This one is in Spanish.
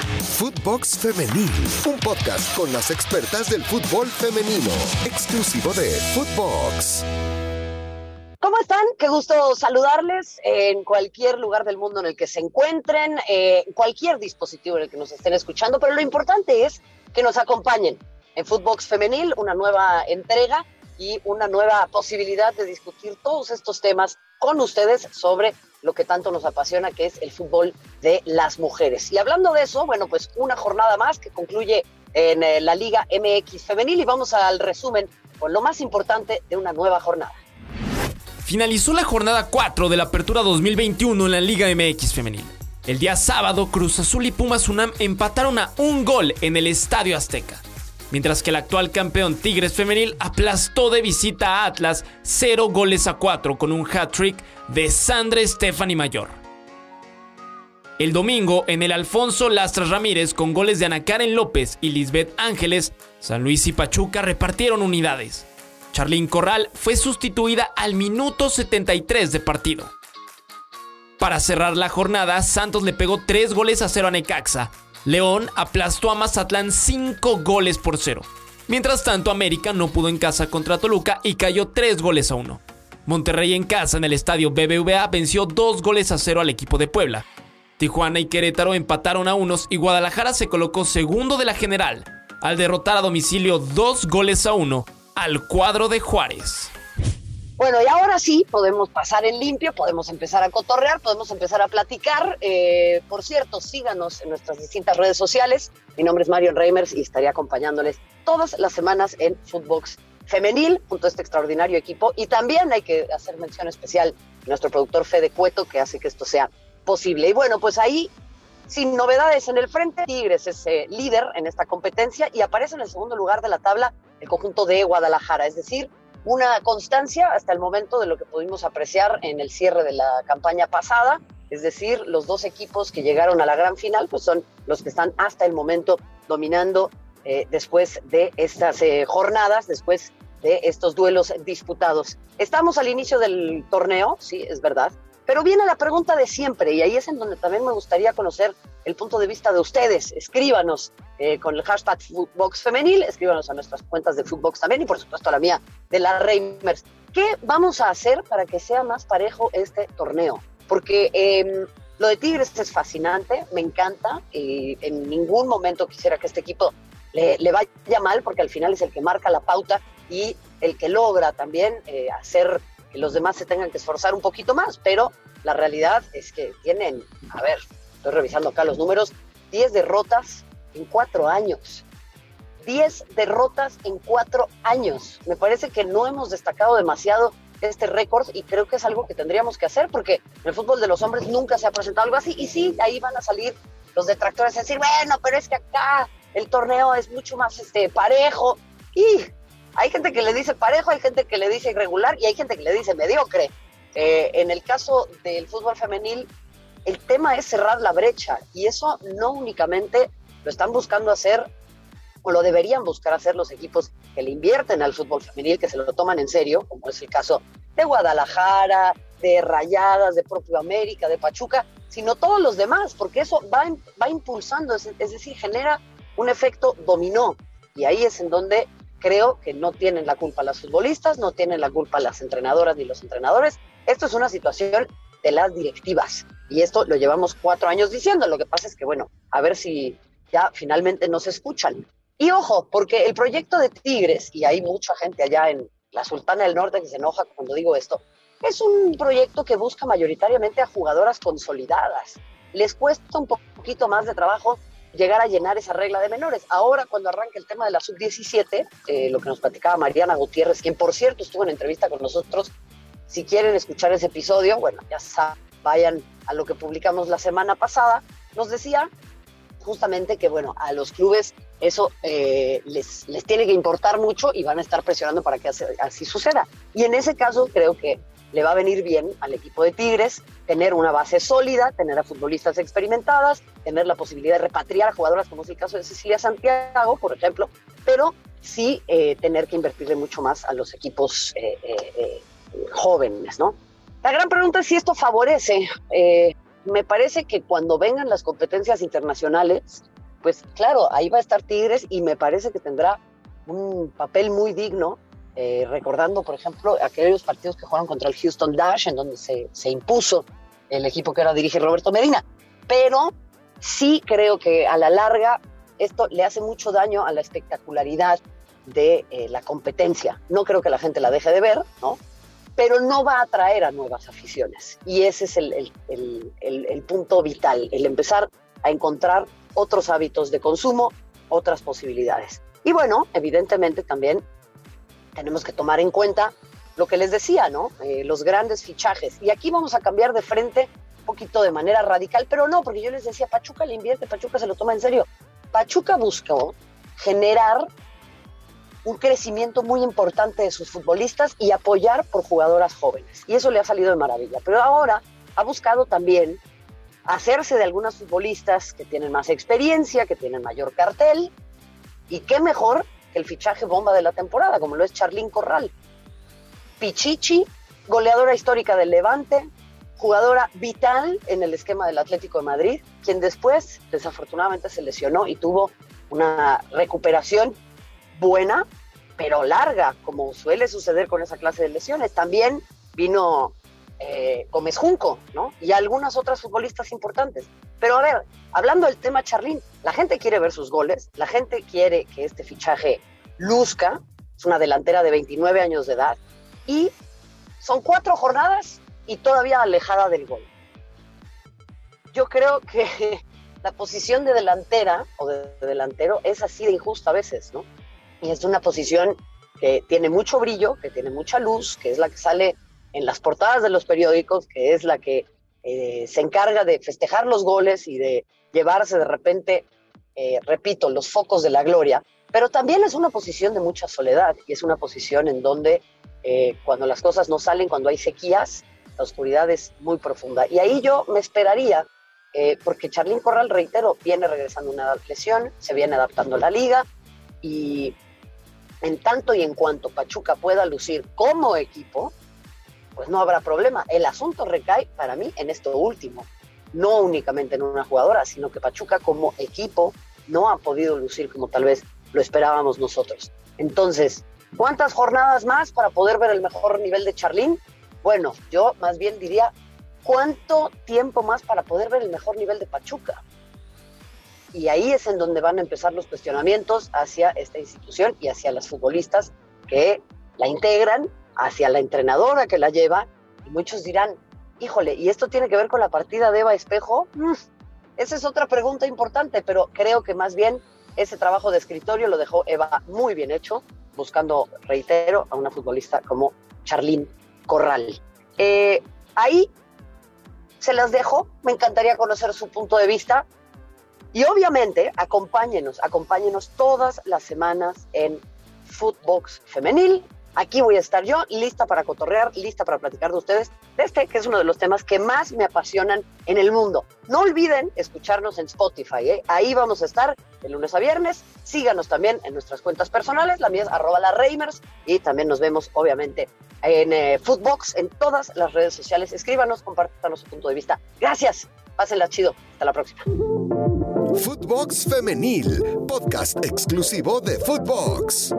Footbox Femenil, un podcast con las expertas del fútbol femenino, exclusivo de Footbox. ¿Cómo están? Qué gusto saludarles en cualquier lugar del mundo en el que se encuentren, eh, cualquier dispositivo en el que nos estén escuchando, pero lo importante es que nos acompañen en Footbox Femenil, una nueva entrega y una nueva posibilidad de discutir todos estos temas con ustedes sobre lo que tanto nos apasiona, que es el fútbol de las mujeres. Y hablando de eso, bueno, pues una jornada más que concluye en eh, la Liga MX Femenil y vamos al resumen con lo más importante de una nueva jornada. Finalizó la jornada 4 de la Apertura 2021 en la Liga MX Femenil. El día sábado, Cruz Azul y Pumas Unam empataron a un gol en el Estadio Azteca mientras que el actual campeón Tigres Femenil aplastó de visita a Atlas 0 goles a 4 con un hat-trick de Sandra Stephanie Mayor. El domingo, en el Alfonso Lastras Ramírez con goles de Ana Karen López y Lisbeth Ángeles, San Luis y Pachuca repartieron unidades. Charlín Corral fue sustituida al minuto 73 de partido. Para cerrar la jornada, Santos le pegó 3 goles a 0 a Necaxa, León aplastó a Mazatlán 5 goles por 0. Mientras tanto, América no pudo en casa contra Toluca y cayó 3 goles a 1. Monterrey en casa en el estadio BBVA venció 2 goles a 0 al equipo de Puebla. Tijuana y Querétaro empataron a unos y Guadalajara se colocó segundo de la general al derrotar a domicilio 2 goles a 1 al cuadro de Juárez. Bueno, y ahora sí podemos pasar en limpio, podemos empezar a cotorrear, podemos empezar a platicar. Eh, por cierto, síganos en nuestras distintas redes sociales. Mi nombre es Marion Reimers y estaré acompañándoles todas las semanas en Footbox Femenil, junto a este extraordinario equipo. Y también hay que hacer mención especial a nuestro productor Fede Cueto, que hace que esto sea posible. Y bueno, pues ahí, sin novedades en el frente, Tigres es eh, líder en esta competencia y aparece en el segundo lugar de la tabla el conjunto de Guadalajara, es decir, una constancia hasta el momento de lo que pudimos apreciar en el cierre de la campaña pasada, es decir, los dos equipos que llegaron a la gran final, pues son los que están hasta el momento dominando eh, después de estas eh, jornadas, después de estos duelos disputados. Estamos al inicio del torneo, sí, es verdad, pero viene la pregunta de siempre y ahí es en donde también me gustaría conocer el punto de vista de ustedes. Escríbanos eh, con el hashtag Footbox Femenil, escríbanos a nuestras cuentas de Footbox también y por supuesto a la mía de la Reimers. ¿Qué vamos a hacer para que sea más parejo este torneo? Porque em, lo de Tigres es fascinante, me encanta y en ningún momento quisiera que este equipo le, vaya mal porque al final es el que marca la pauta y el que logra también eh, hacer que los demás se tengan que esforzar un poquito más, pero la realidad es que tienen, a ver, estoy revisando acá los números, 10 derrotas en cuatro años. 10 derrotas en cuatro años. Me parece que no hemos destacado demasiado este récord y creo que es algo que tendríamos que hacer porque el fútbol de los hombres nunca se ha presentado algo así y sí, ahí van a salir los detractores a decir, bueno, pero es que acá el torneo es mucho más este, parejo y hay gente que le dice parejo, hay gente que le dice irregular y hay gente que le dice mediocre. Eh, en el caso del fútbol femenil, el tema es cerrar la brecha y eso no únicamente lo están buscando hacer o lo deberían buscar hacer los equipos que le invierten al fútbol femenil, que se lo toman en serio, como es el caso de Guadalajara, de Rayadas, de propio América, de Pachuca, sino todos los demás, porque eso va, va impulsando, es decir, genera un efecto dominó. Y ahí es en donde creo que no tienen la culpa las futbolistas, no tienen la culpa las entrenadoras ni los entrenadores. Esto es una situación de las directivas. Y esto lo llevamos cuatro años diciendo. Lo que pasa es que, bueno, a ver si ya finalmente nos escuchan. Y ojo, porque el proyecto de Tigres, y hay mucha gente allá en la Sultana del Norte que se enoja cuando digo esto, es un proyecto que busca mayoritariamente a jugadoras consolidadas. Les cuesta un poquito más de trabajo llegar a llenar esa regla de menores. Ahora, cuando arranca el tema de la sub-17, eh, lo que nos platicaba Mariana Gutiérrez, quien por cierto estuvo en entrevista con nosotros, si quieren escuchar ese episodio, bueno, ya saben, vayan a lo que publicamos la semana pasada, nos decía justamente que, bueno, a los clubes eso eh, les, les tiene que importar mucho y van a estar presionando para que así suceda. Y en ese caso creo que le va a venir bien al equipo de Tigres tener una base sólida, tener a futbolistas experimentadas, tener la posibilidad de repatriar a jugadoras como es el caso de Cecilia Santiago, por ejemplo, pero sí eh, tener que invertirle mucho más a los equipos eh, eh, jóvenes, ¿no? La gran pregunta es si esto favorece me parece que cuando vengan las competencias internacionales, pues claro, ahí va a estar Tigres y me parece que tendrá un papel muy digno, eh, recordando, por ejemplo, aquellos partidos que jugaron contra el Houston Dash, en donde se, se impuso el equipo que ahora dirige Roberto Medina. Pero sí creo que a la larga esto le hace mucho daño a la espectacularidad de eh, la competencia. No creo que la gente la deje de ver, ¿no? Pero no va a atraer a nuevas aficiones. Y ese es el, el, el, punto vital, el empezar a encontrar otros hábitos de consumo, otras posibilidades. Y bueno, evidentemente también tenemos que tomar en cuenta lo que les decía, ¿no? Eh, los grandes fichajes. Y aquí vamos a cambiar de frente un poquito de manera radical, pero no, porque yo les decía, Pachuca le invierte, Pachuca se lo toma en serio. Pachuca buscó generar un crecimiento muy importante de sus futbolistas y apoyar por jugadoras jóvenes. Y eso le ha salido de maravilla. Pero ahora ha buscado también hacerse de algunas futbolistas que tienen más experiencia, que tienen mayor cartel. Y qué mejor el fichaje bomba de la temporada, como lo es Charlín Corral. Pichichi, goleadora histórica del Levante, jugadora vital en el esquema del Atlético de Madrid, quien después desafortunadamente se lesionó y tuvo una recuperación buena, pero larga, como suele suceder con esa clase de lesiones. También vino eh, Gómez Junco, ¿no? Y algunas otras futbolistas importantes. Pero a ver, hablando del tema Charlín, la gente quiere ver sus goles, la gente quiere que este fichaje luzca, es una delantera de 29 años de edad, y son cuatro jornadas y todavía alejada del gol. Yo creo que la posición de delantera o de delantero es así de injusta a veces, ¿no? Y es una posición que tiene mucho brillo, que tiene mucha luz, que es la que sale en las portadas de los periódicos, que es la que eh, se encarga de festejar los goles y de llevarse de repente, eh, repito, los focos de la gloria, pero también es una posición de mucha soledad y es una posición en donde eh, cuando las cosas no salen, cuando hay sequías, la oscuridad es muy profunda. Y ahí yo me esperaría, porque Charlín Corral, reitero, viene regresando una lesión, se viene adaptando a la liga y en tanto y en cuanto Pachuca pueda lucir como equipo, pues no habrá problema. El asunto recae para mí en esto último, no únicamente en una jugadora, sino que Pachuca como equipo no ha podido lucir como tal vez lo esperábamos nosotros. Entonces, ¿cuántas jornadas más para poder ver el mejor nivel de Charlín? Bueno, yo más bien diría, ¿cuánto tiempo más para poder ver el mejor nivel de Pachuca? Y ahí es en donde van a empezar los cuestionamientos hacia esta institución y hacia las futbolistas que la integran hacia la entrenadora que la lleva y muchos dirán, híjole, ¿y esto tiene que ver con la partida de Eva Espejo? Mm, esa es otra pregunta importante, pero creo que más bien ese trabajo de escritorio lo dejó Eva muy bien hecho, buscando, reitero, a una futbolista como Charlín Corral. Eh, ahí se las dejo, me encantaría conocer su punto de vista y obviamente acompáñenos, acompáñenos todas las semanas en Footbox Femenil, Aquí voy a estar yo, lista para cotorrear, lista para platicar de ustedes de este, que es uno de los temas que más me apasionan en el mundo. No olviden escucharnos en Spotify, ¿eh? ahí vamos a estar de lunes a viernes. Síganos también en nuestras cuentas personales, la mía es arroba la Reimers, y también nos vemos, obviamente, en eh, Footbox, en todas las redes sociales. Escríbanos, compártanos su punto de vista. Gracias, pásenla chido. Hasta la próxima. Footbox Femenil, podcast exclusivo de Footbox.